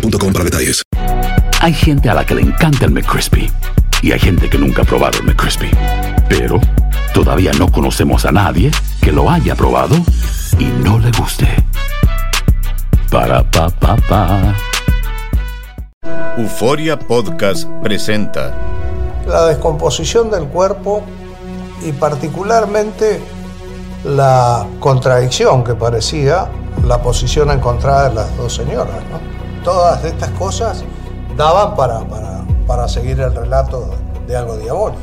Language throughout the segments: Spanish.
boostmobile.com para detalles. Hay gente a la que le encanta el McCrispy y hay gente que nunca ha probado el McCrispy. Pero todavía no conocemos a nadie que lo haya probado y no le guste. Para pa pa pa. Euforia Podcast presenta la descomposición del cuerpo y particularmente la contradicción que parecía la posición encontrada de las dos señoras. ¿no? Todas estas cosas daban para, para, para seguir el relato de algo diabólico.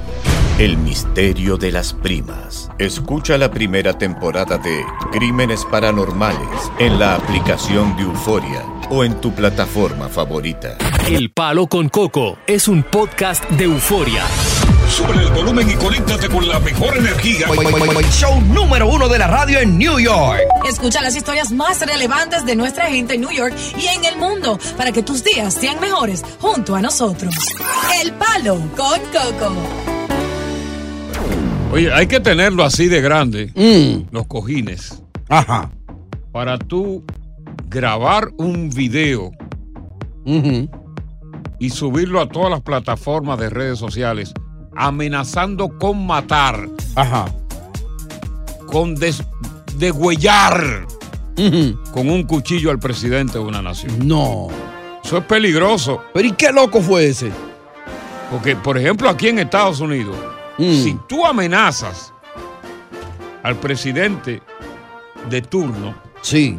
El misterio de las primas. Escucha la primera temporada de Crímenes Paranormales en la aplicación de Euforia o en tu plataforma favorita. El Palo con Coco es un podcast de euforia. Sube el volumen y conéctate con la mejor energía. Show número uno de la radio en New York. Escucha las historias más relevantes de nuestra gente en New York y en el mundo para que tus días sean mejores junto a nosotros. El Palo con Coco. Oye, hay que tenerlo así de grande, Mm. los cojines, Ajá. para tú grabar un video y subirlo a todas las plataformas de redes sociales, amenazando con matar, Ajá. con des- degüellar con un cuchillo al presidente de una nación. No. Eso es peligroso. Pero ¿y qué loco fue ese? Porque, por ejemplo, aquí en Estados Unidos, Mm. si tú amenazas al presidente de turno, Sí.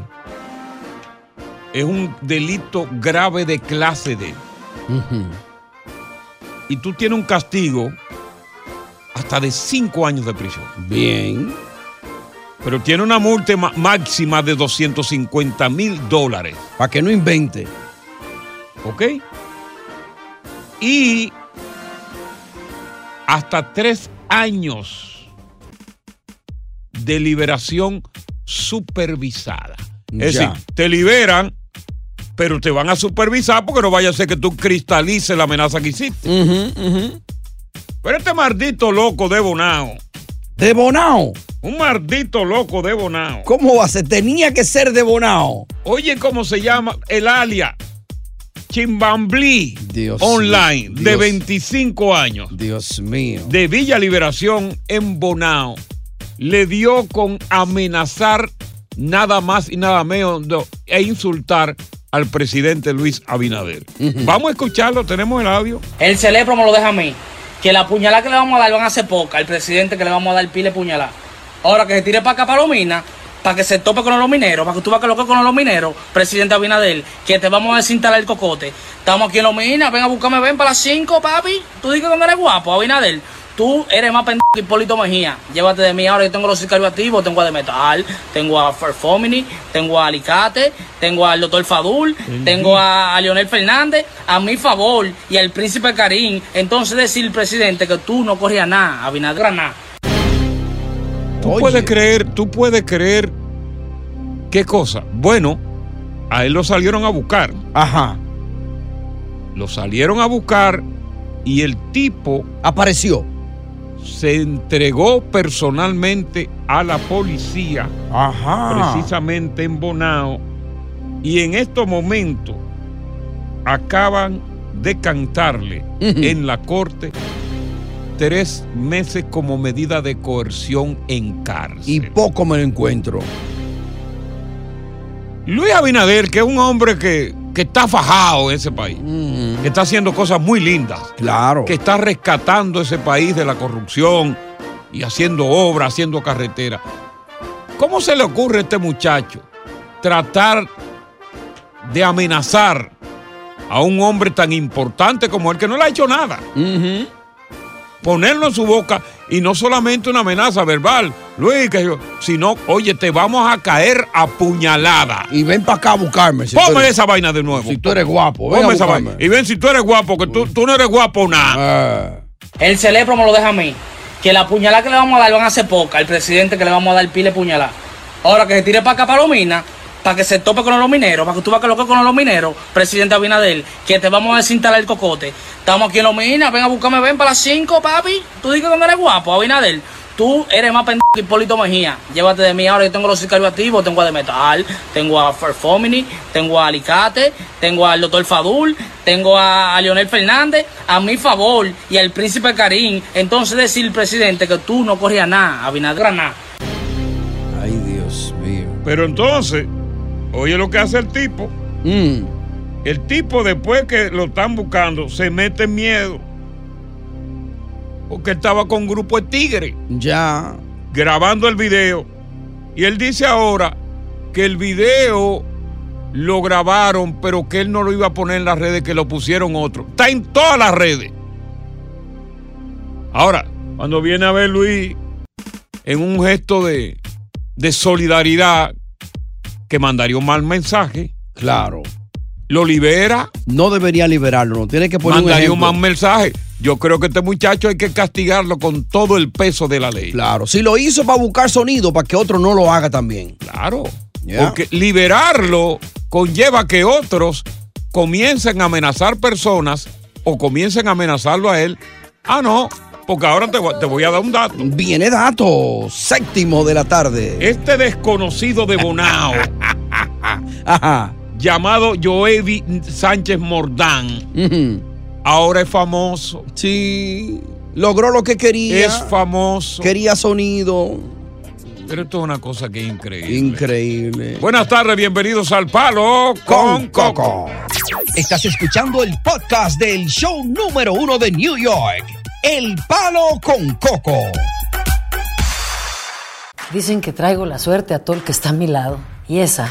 es un delito grave de clase D. Y tú tienes un castigo hasta de cinco años de prisión. Bien. Pero tiene una multa ma- máxima de 250 mil dólares. Para que no invente. ¿Ok? Y hasta tres años de liberación supervisada. Es decir, te liberan, pero te van a supervisar porque no vaya a ser que tú cristalices la amenaza que hiciste. Pero este maldito loco de Bonao. ¿De Bonao? Un maldito loco de Bonao. ¿Cómo va a ser? Tenía que ser de Bonao. Oye, ¿cómo se llama? El alia. Chimbambli Dios Online, de Dios. 25 años, Dios mío. de Villa Liberación en Bonao, le dio con amenazar nada más y nada menos e insultar al presidente Luis Abinader. Vamos a escucharlo, tenemos el audio. El cerebro me lo deja a mí. Que la puñalada que le vamos a dar van a ser poca. El presidente que le vamos a dar pile puñalada. Ahora que se tire para acá para los minas, para que se tope con los mineros, para que tú que lo que con los mineros, presidente Abinader, que te vamos a desinstalar el cocote. Estamos aquí en los minas, ven a buscarme, ven para las 5, papi. Tú dices que eres guapo, Abinader. Tú eres más pendejo que Hipólito Mejía. Llévate de mí ahora, yo tengo los sicarios activos, tengo a Demetal, tengo a Ferfomini, tengo a Alicate, tengo al doctor Fadul, tengo a, a Leonel Fernández, a mi favor y al príncipe Karim. Entonces decir, presidente, que tú no corrías nada, Abinader nada. Tú puedes creer, tú puedes creer qué cosa. Bueno, a él lo salieron a buscar. Ajá. Lo salieron a buscar y el tipo apareció. Se entregó personalmente a la policía, Ajá. precisamente en Bonao, y en estos momentos acaban de cantarle en la corte tres meses como medida de coerción en cárcel. Y poco me lo encuentro. Luis Abinader, que es un hombre que que está fajado en ese país, que está haciendo cosas muy lindas. Claro. Que está rescatando ese país de la corrupción y haciendo obras, haciendo carreteras. ¿Cómo se le ocurre a este muchacho tratar de amenazar a un hombre tan importante como él que no le ha hecho nada? Ponerlo en su boca y no solamente una amenaza verbal, Luis, que yo, sino, oye, te vamos a caer a puñalada. Y ven para acá a buscarme. si tú Ponme eres- esa vaina de nuevo. Si tú eres guapo, ven a Ponme esa vaina. Y ven si tú eres guapo, que tú, tú no eres guapo nada. El cerebro me lo deja a mí. Que la puñalada que le vamos a dar van a ser poca. El presidente que le vamos a dar pile puñalada. Ahora que se tire para acá minas, para que se tope con los mineros, para que tú veas que lo que con los mineros, presidente Abinader, que te vamos a desinstalar el cocote. Estamos aquí en los minas, ven a buscarme, ven para las 5, papi. Tú dices que no eres guapo, Abinader. Tú eres más pendejo que Hipólito Mejía. Llévate de mí ahora, yo tengo los sicarios activos, tengo a Demetal, tengo a Ferfomini, tengo a Alicate, tengo al doctor Fadul, tengo a, a Leonel Fernández, a mi favor y al príncipe Karim. Entonces decir, presidente, que tú no corrías nada, Abinader nada. Ay, Dios mío. Pero entonces, oye lo que hace el tipo. Mm. El tipo después que lo están buscando se mete en miedo. Porque estaba con un grupo de tigres. Ya. Grabando el video. Y él dice ahora que el video lo grabaron, pero que él no lo iba a poner en las redes, que lo pusieron otro. Está en todas las redes. Ahora, cuando viene a ver Luis en un gesto de, de solidaridad que mandaría un mal mensaje. Claro. Lo libera. No debería liberarlo, no. Tiene que poner un mandaría un mal mensaje. Yo creo que este muchacho hay que castigarlo con todo el peso de la ley. Claro. Si lo hizo para buscar sonido, para que otro no lo haga también. Claro. Porque liberarlo conlleva que otros comiencen a amenazar personas o comiencen a amenazarlo a él. Ah, no, porque ahora te, voy- te voy a dar un dato. Viene dato. Séptimo de la tarde. Este desconocido de Bonao, Ajá. llamado Joevi Sánchez Mordán, Ujú. ahora es famoso. Sí. Logró lo que quería. Es famoso. Quería sonido. Pero esto es una cosa que es increíble. Increíble. Buenas tardes, bienvenidos al Palo con Coco. Estás escuchando el podcast del show número uno de New York, El Palo con Coco. Dicen que traigo la suerte a todo el que está a mi lado. Y esa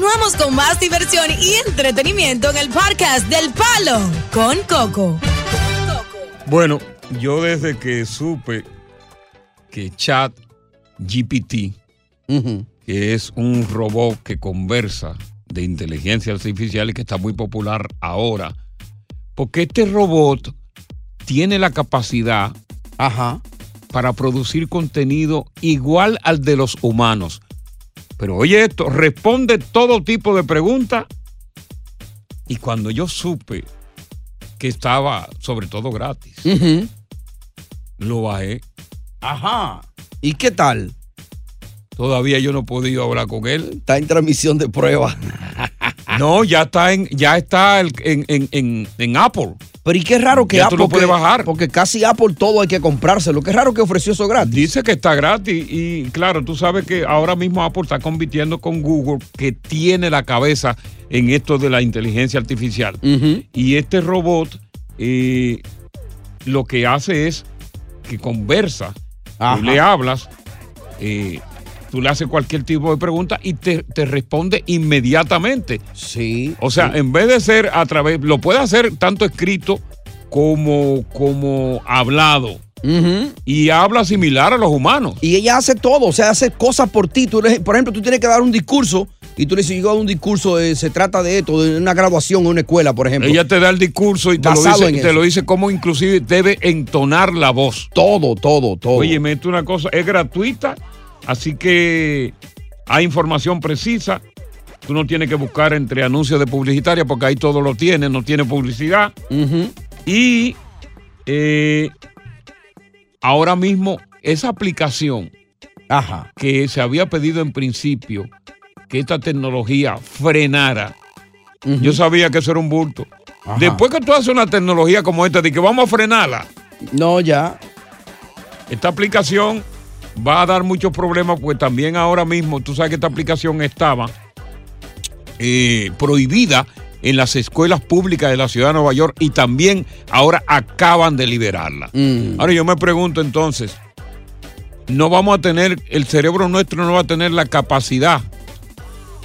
Continuamos con más diversión y entretenimiento en el podcast del Palo con Coco. Bueno, yo desde que supe que Chat GPT, que es un robot que conversa de inteligencia artificial y que está muy popular ahora, porque este robot tiene la capacidad para producir contenido igual al de los humanos. Pero oye esto, responde todo tipo de preguntas. Y cuando yo supe que estaba sobre todo gratis, lo bajé. Ajá. ¿Y qué tal? Todavía yo no he podido hablar con él. Está en transmisión de prueba. No, ya está en, ya está el- en, en- en- en Apple. Pero y qué raro que Ya Apple. tú lo puedes que- bajar. Porque casi Apple todo hay que comprárselo. Qué raro que ofreció eso gratis. Dice que está gratis y claro, tú sabes que ahora mismo Apple está compitiendo con Google que tiene la cabeza en esto de la inteligencia artificial. Y este robot eh, lo que hace es que conversa, Ajá. tú le hablas, eh, tú le haces cualquier tipo de pregunta y te, te responde inmediatamente. Sí. O sea, en vez de ser a través, lo puede hacer tanto escrito como, como hablado. Y habla similar a los humanos. Y ella hace todo, o sea, hace cosas por ti. Tú por ejemplo, tú tienes que dar un discurso y tú le dices, yo hago un discurso, eh, se trata de esto, de una graduación en una escuela, por ejemplo. Ella te da el discurso y te lo, dice, en te lo dice cómo inclusive debe entonar la voz. Todo, todo, todo. Oye, mete una cosa, es gratuita, así que hay información precisa Tú no tienes que buscar entre anuncios de publicitaria porque ahí todo lo tiene, no tiene publicidad. Y eh, ahora mismo esa aplicación que se había pedido en principio que esta tecnología frenara, yo sabía que eso era un bulto. Después que tú haces una tecnología como esta, de que vamos a frenarla. No, ya. Esta aplicación va a dar muchos problemas, pues también ahora mismo, tú sabes que esta aplicación estaba eh, prohibida en las escuelas públicas de la ciudad de Nueva York y también ahora acaban de liberarla. Mm. Ahora yo me pregunto entonces, no vamos a tener, el cerebro nuestro no va a tener la capacidad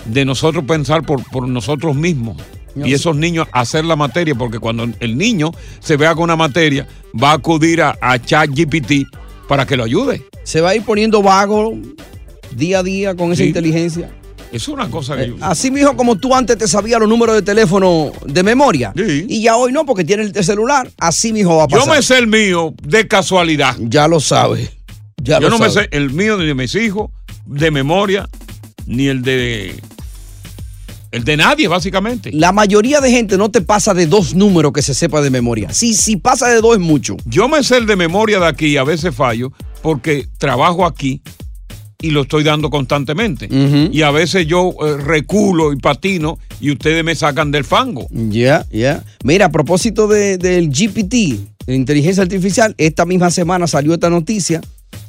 de nosotros pensar por, por nosotros mismos. No y esos niños hacer la materia, porque cuando el niño se vea con una materia, va a acudir a, a ChatGPT para que lo ayude. Se va a ir poniendo vago día a día con esa Sí. inteligencia. Es una cosa que yo- Así mismo como tú antes te sabías los números de teléfono de memoria. Y ya hoy no, porque tienes el celular. Así mismo va a Yo pasar. me sé el mío de casualidad. Ya lo sabes. Ya Yo lo no me sé el mío ni de mis hijos, de memoria, ni el de. El de nadie, básicamente. La mayoría de gente no te pasa de dos números que se sepa de memoria. Si, si pasa de dos es mucho. Yo me sé el de memoria de aquí y a veces fallo porque trabajo aquí y lo estoy dando constantemente. Y a veces yo eh, reculo y patino y ustedes me sacan del fango. Ya, ya. Mira, a propósito de- del GPT, de inteligencia artificial, esta misma semana salió esta noticia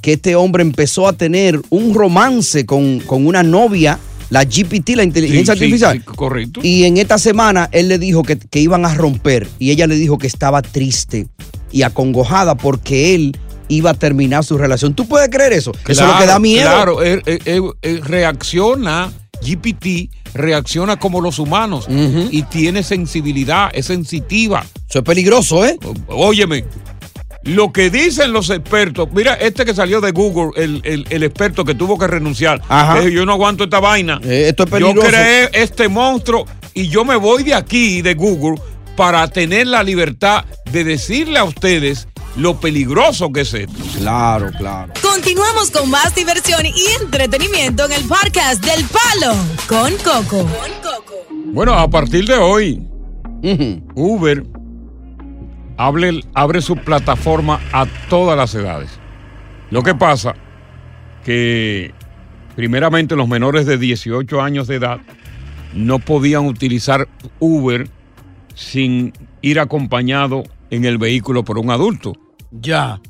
que este hombre empezó a tener un romance con, con una novia, la GPT, la inteligencia Sí, artificial. sí, correcto. Y en esta semana él le dijo que, que iban a romper y ella le dijo que estaba triste y acongojada porque él iba a terminar su relación. ¿Tú puedes creer eso? eso es lo que da miedo. Claro, eh, eh, eh, eh, reacciona, GPT reacciona como los humanos y tiene sensibilidad, es sensitiva. Eso es peligroso, ¿eh? Óyeme, lo que dicen los expertos, mira, este que salió de Google, el, el- el experto que tuvo que renunciar, Ajá. que dijo, yo no aguanto esta vaina. Eh, esto es Yo peligroso. creé este monstruo y yo me voy de aquí, de Google, para tener la libertad de decirle a ustedes lo peligroso que es esto. Claro, claro. Continuamos con más diversión y entretenimiento en el podcast del Palo con Coco. Bueno, a partir de hoy, Uber abre, abre su plataforma a todas las edades. Lo que pasa que primeramente los menores de 18 años de edad no podían utilizar Uber sin ir acompañado en el vehículo por un adulto. Ya.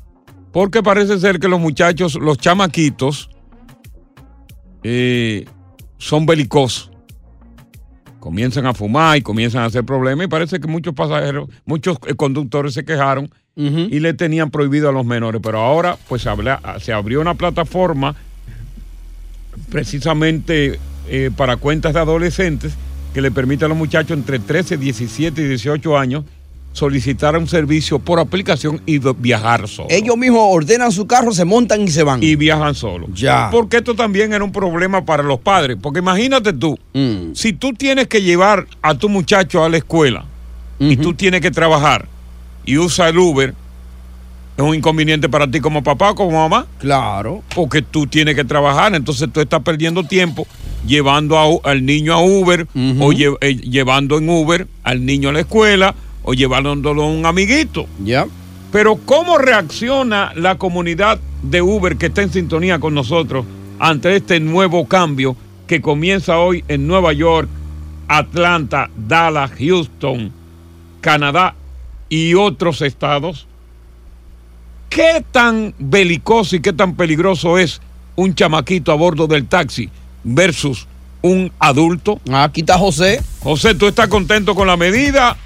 Porque parece ser que los muchachos, los chamaquitos, eh, son belicosos. Comienzan a fumar y comienzan a hacer problemas y parece que muchos pasajeros, muchos eh, conductores se quejaron y le tenían prohibido a los menores. Pero ahora pues se, abrió una plataforma precisamente eh, para cuentas de adolescentes que le permite a los muchachos entre 13, 17 y 18 años solicitar un servicio por aplicación y viajar solo. Ellos mismos ordenan su carro, se montan y se van. Y viajan solo. Ya. Porque esto también era un problema para los padres. Porque imagínate tú, Mm. si tú tienes que llevar a tu muchacho a la escuela y tú tienes que trabajar y usa el Uber, es un inconveniente para ti como papá o como mamá. Claro. Porque tú tienes que trabajar, entonces tú estás perdiendo tiempo llevando a al niño a Uber o lle- eh, llevando en Uber al niño a la escuela o llevándolo a un amiguito. Ya. Pero ¿cómo reacciona la comunidad de Uber que está en sintonía con nosotros ante este nuevo cambio que comienza hoy en Nueva York, Atlanta, Dallas, Houston, Canadá y otros estados? ¿Qué tan belicoso y qué tan peligroso es un chamaquito a bordo del taxi versus un adulto? Aquí está José. José, ¿tú estás contento con la medida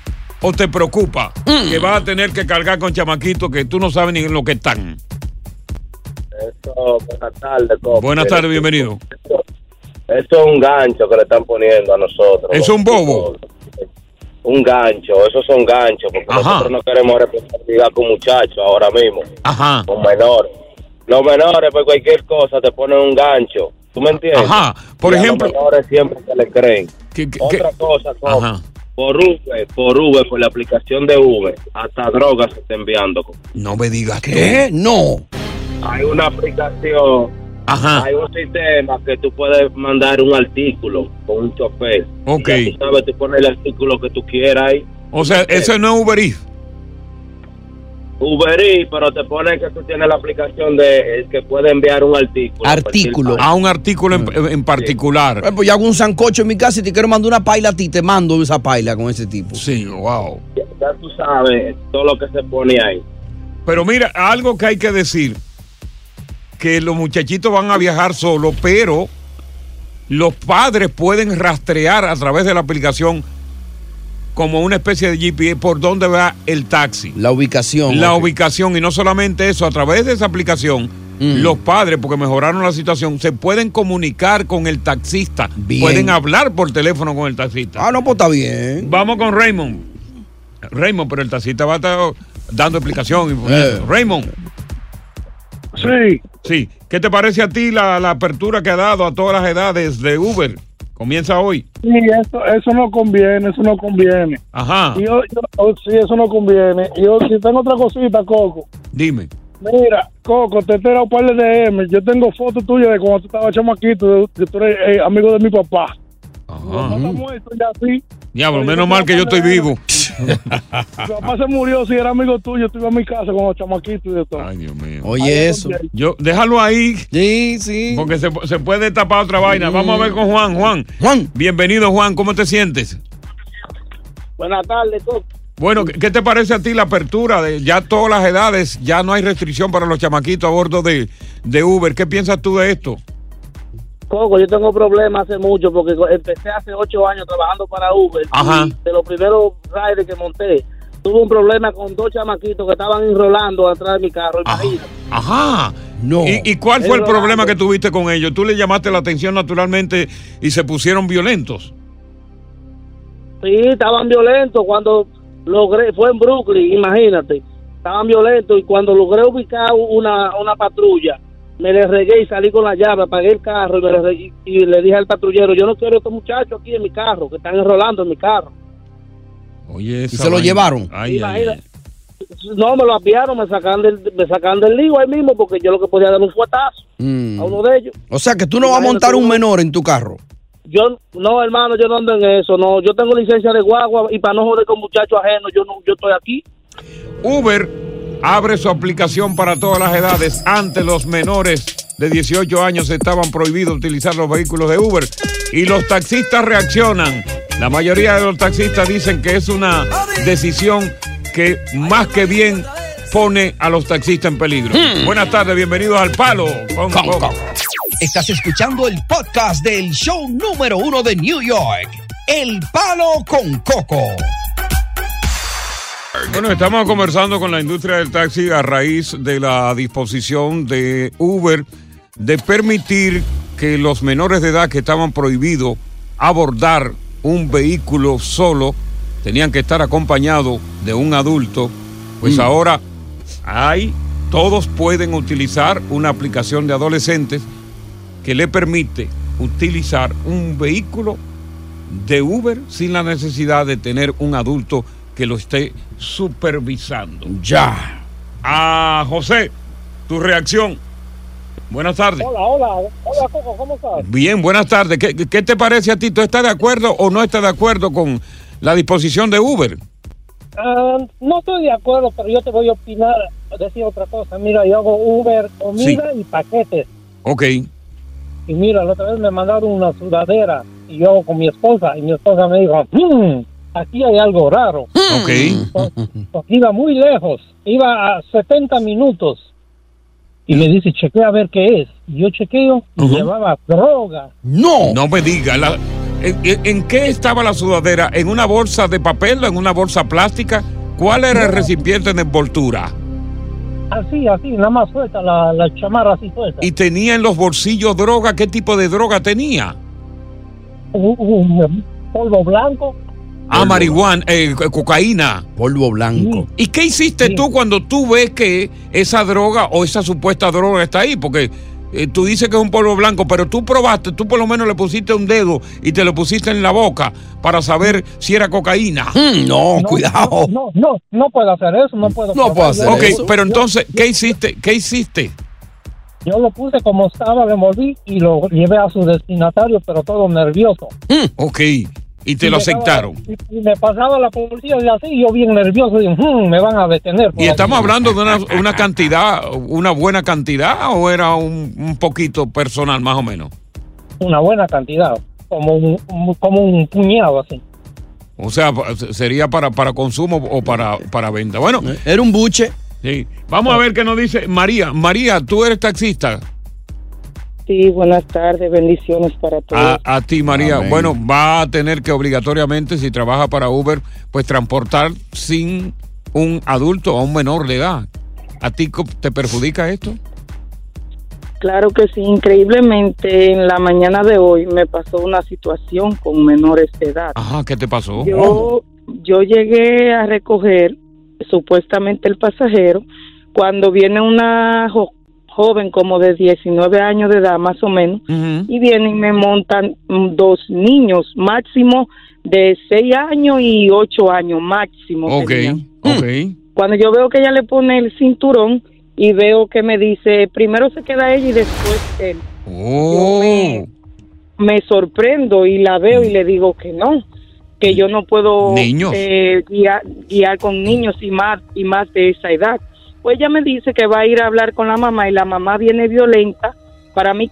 o te preocupa que vas a tener que cargar con chamaquitos que tú no sabes ni en lo que están? Eso, buenas tardes. Buenas tardes, bienvenido. Eso es un gancho que le están poniendo a nosotros. ¿Es un bobo? Un gancho, esos son ganchos, porque Ajá. nosotros no queremos responsabilidad con muchachos ahora mismo, Ajá. con menores. Los menores, por cualquier cosa, te ponen un gancho. ¿Tú me entiendes? Ajá. Por Y a ejemplo- Los menores siempre se le creen. ¿Qué- qué- Otra qué? cosa, Ajá. Por Uber, por Uber, por la aplicación de Uber, hasta drogas se está enviando. No me digas ¿Qué? No. Hay una aplicación Ajá. Hay un sistema que tú puedes mandar un artículo con un chofer. Ok. Y ya tú sabes, tú pones el artículo que tú quieras ahí. O sea, eso no es Uber Eats. Uber Eats, pero te pone que tú tienes la aplicación de eh, que puede enviar un artículo. Artículo. A un artículo en, en particular. Eh, Pues yo hago un sancocho en mi casa y te quiero mandar una paila a ti, te mando esa paila con ese tipo. Sí, wow. Ya, ya tú sabes todo lo que se pone ahí. Pero mira, algo que hay que decir, que los muchachitos van a viajar solos, pero los padres pueden rastrear a través de la aplicación como una especie de GPS por dónde va el taxi. La ubicación. La ubicación y no solamente eso, a través de esa aplicación, Mm. los padres, porque mejoraron la situación, se pueden comunicar con el taxista, Bien. pueden hablar por teléfono con el taxista. Ah, no, pues está bien. Vamos con Raymond. Raymond, pero el taxista va a estar dando explicación. y- Eh. Raymond. Sí. Sí. ¿Qué te parece a ti la, la apertura que ha dado a todas las edades de Uber? Comienza hoy. Sí, eso, eso no conviene, eso no conviene. Ajá. Y yo, yo- oh, sí, eso no conviene. Y yo, si tengo otra cosita, Coco. Dime. Mira, Coco, te he tirado un par de DM. Yo tengo fotos tuyas de cuando tú estabas chamaquito, que tú eres eh, amigo de mi papá. No está muerto ya, sí. Diablo, menos mal que yo estoy vivo. Mi papá se murió, si era amigo tuyo, ibas a mi casa con los chamaquitos y de todo. Ay, Dios mío. Oye, eso. Yo, déjalo ahí. Sí, sí. Porque se, se puede tapar otra vaina. Vamos a ver con Juan. Juan. Juan. Bienvenido, Juan. ¿Cómo te sientes? Buenas tardes, Coco. Bueno, ¿qué qué te parece a ti la apertura de ya todas las edades? Ya no hay restricción para los chamaquitos a bordo de, de Uber. ¿Qué piensas tú de esto? Coco, yo tengo problemas hace mucho porque empecé hace ocho años trabajando para Uber. Ajá. Y de los primeros riders que monté, tuve un problema con dos chamaquitos que estaban enrolando atrás de mi carro. Imagínate. Ajá. No. ¿Y, y cuál fue el problema que tuviste con ellos? ¿Tú le llamaste la atención naturalmente y se pusieron violentos? Sí, estaban violentos cuando logré, fue en Brooklyn, imagínate. Estaban violentos y cuando logré ubicar una, una patrulla, me le regué y salí con la llave, apagué el carro y, me le, regué- y le dije al patrullero, yo no quiero a estos muchachos aquí en mi carro, que están enrolando en mi carro. Oye, ¿Y se lo llevaron? Ay. No, me lo apiaron, me sacan del, me sacan del lío ahí mismo porque yo lo que podía dar un fuetazo Mm. a uno de ellos. O sea que tú no vas a montar un menor en tu carro. Yo, no, hermano, yo no ando en eso, no. Yo tengo licencia de guagua y para no joder con muchachos ajenos, yo no, yo estoy aquí. Uber abre su aplicación para todas las edades. Antes los menores de 18 años estaban prohibidos utilizar los vehículos de Uber y los taxistas reaccionan. La mayoría de los taxistas dicen que es una decisión que más que bien pone a los taxistas en peligro. Buenas tardes, bienvenidos al Palo con Coco. Estás escuchando el podcast del show número uno de New York, El Palo con Coco. Bueno, estamos conversando con la industria del taxi a raíz de la disposición de Uber de permitir que los menores de edad que estaban prohibidos abordar un vehículo solo tenían que estar acompañados de un adulto. Pues Mm. ahora hay, todos pueden utilizar una aplicación de adolescentes que le permite utilizar un vehículo de Uber sin la necesidad de tener un adulto que lo esté supervisando. Ya. Ah, José, tu reacción. Buenas tardes. Hola, hola, hola Coco, ¿cómo estás? Bien, buenas tardes. ¿Qué, qué te parece a ti? ¿Tú estás de acuerdo o no estás de acuerdo con la disposición de Uber? Ah, no estoy de acuerdo, pero yo te voy a opinar, decir otra cosa. Mira, yo hago Uber, comida y paquetes. Ok. Y mira, la otra vez me mandaron una sudadera y yo hago con mi esposa y mi esposa me dijo, "Hmm, aquí hay algo raro. Ok. Porque iba muy lejos, iba a 70 minutos. Y me dice, chequea a ver qué es. Y yo chequeo y llevaba droga. No. No me digas. la- ¿en, qué estaba la sudadera? ¿En una bolsa de papel o en una bolsa plástica? ¿Cuál era el recipiente de envoltura? Así, así, nada más suelta, la, la chamarra así suelta. ¿Y tenía en los bolsillos droga? ¿Qué tipo de droga tenía? Un, un polvo blanco. Ah, marihuana, eh, co- cocaína. Polvo blanco. ¿Y qué hiciste tú cuando tú ves que esa droga o esa supuesta droga está ahí? Porque eh, tú dices que es un polvo blanco, pero tú probaste, tú por lo menos le pusiste un dedo y te lo pusiste en la boca para saber si era cocaína. Mm, no, cuidado. No, no, no puedo hacer eso, no puedo. No puedo hacer Ok, eso. pero entonces, ¿qué hiciste? ¿Qué hiciste? Yo lo puse como estaba, le moví y lo llevé a su destinatario, pero todo nervioso. Ok. Y te lo aceptaron. Y, y me pasaba la policía y así, yo bien nervioso, y, "Hmm, me van a detener. ¿Y estamos aquí". hablando de una, una cantidad, una buena cantidad o era un, un poquito personal más o menos? Una buena cantidad, como un, un- como un puñado así. O sea, sería para, para consumo o para, para venta. Bueno. Era un buche. Sí. Vamos a ver qué nos dice María. María, tú eres taxista. Sí, buenas tardes, bendiciones para todos. A, a ti, María. Amén. Bueno, va a tener que obligatoriamente, si trabaja para Uber, pues transportar sin un adulto o un menor de edad. ¿A ti te perjudica esto? Claro que sí, increíblemente en la mañana de hoy me pasó una situación con menores de edad. Ajá, ¿qué te pasó? Yo, yo llegué a recoger supuestamente el pasajero cuando viene una joven como de 19 años de edad más o menos y vienen y me montan mm, dos niños máximo de 6 años y 8 años máximo. Ok, tenían. ok. Cuando yo veo que ella le pone el cinturón y veo que me dice, primero se queda ella y después él. Oh. Me sorprendo y la veo y le digo que no, que yo no puedo Niños. eh, guiar, guiar con niños y más, y más de esa edad. Pues ella me dice que va a ir a hablar con la mamá y la mamá viene violenta para mi,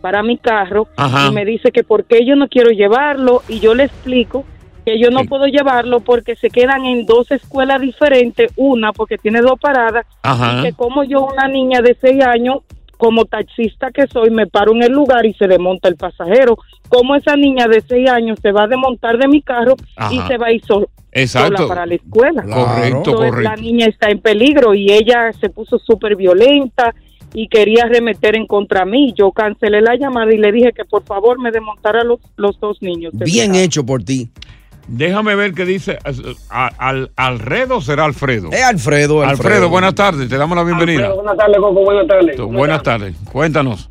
para mi carro Ajá. y me dice que por qué yo no quiero llevarlo y yo le explico que yo no puedo llevarlo porque se quedan en dos escuelas diferentes, una porque tiene dos paradas, Ajá. y que como yo, una niña de seis años, como taxista que soy, me paro en el lugar y se desmonta el pasajero. Como esa niña de seis años se va a desmontar de mi carro y se va a ir sol- Exacto. sola para la escuela. Correcto, Entonces, correcto. La niña está en peligro y ella se puso súper violenta y quería remeter en contra mí. Yo cancelé la llamada y le dije que por favor me desmontara los, los dos niños. Bien hecho por ti. Déjame ver qué dice. al, ¿Alredo será Alfredo? Es Alfredo, Alfredo. buenas tardes. Te damos la bienvenida. Alfredo, buenas tardes, Coco, buenas tardes. Buenas tardes. Cuéntanos.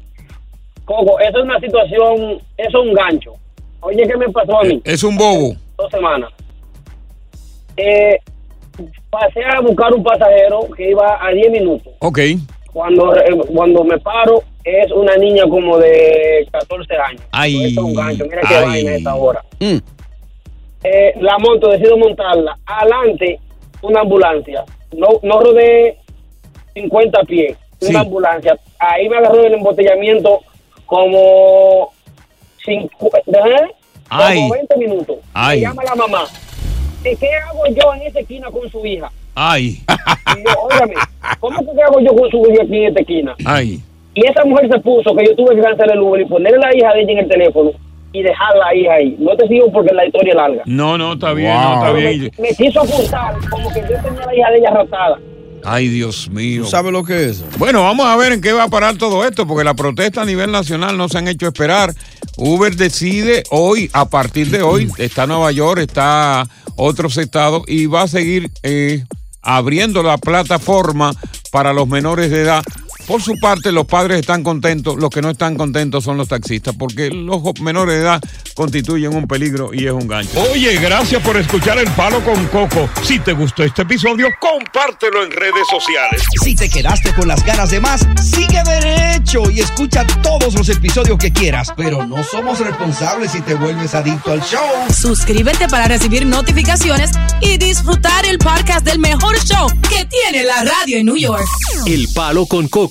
Coco, eso es una situación, eso es un gancho. Oye, ¿qué me pasó a mí? Es un bobo. Dos semanas. Eh, pasé a buscar un pasajero que iba a 10 minutos. Ok. Cuando, eh, cuando me paro, es una niña como de 14 años. Ay. Es un gancho. Mira qué Ay. vaina esta hora. Mm. Eh, la monto, decido montarla. Adelante, una ambulancia. No, no rodé 50 pies. Una ambulancia. Ahí me agarró el embotellamiento como, cincu- ¿eh? Ay. como 20 minutos. Ay. Me llama la mamá. ¿Y qué hago yo en esa esquina con su hija? Ay. Y yo, óigame, ¿cómo que qué hago yo con su hija aquí en esta esquina? Ay. Y esa mujer se puso que yo tuve que cancelar el Uber y ponerle la hija de ella en el teléfono y dejar la hija ahí. No te sigo porque la historia es larga. No, no, está bien, no, está bien. Me, me quiso ocultar como que yo tenía la hija de ella rotada. Ay, Dios mío. ¿Tú sabes lo que es? Bueno, vamos a ver en qué va a parar todo esto, porque la protesta a nivel nacional no se han hecho esperar. Uber decide hoy, a partir de hoy, está Nueva York, está otros estados y va a seguir eh, abriendo la plataforma para los menores de edad. Por su parte, los padres están contentos, los que no están contentos son los taxistas, porque los menores de edad constituyen un peligro y es un gancho. Oye, gracias por escuchar El Palo con Coco. Si te gustó este episodio, compártelo en redes sociales. Si te quedaste con las ganas de más, sigue derecho y escucha todos los episodios que quieras. Pero no somos responsables si te vuelves adicto al show. Suscríbete para recibir notificaciones y disfrutar el podcast del mejor show que tiene la radio en New York. El Palo con Coco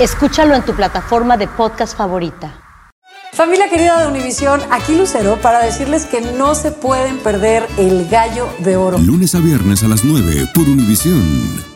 Escúchalo en tu plataforma de podcast favorita. Familia querida de Univisión, aquí Lucero para decirles que no se pueden perder el gallo de oro. Lunes a viernes a las 9 por Univisión.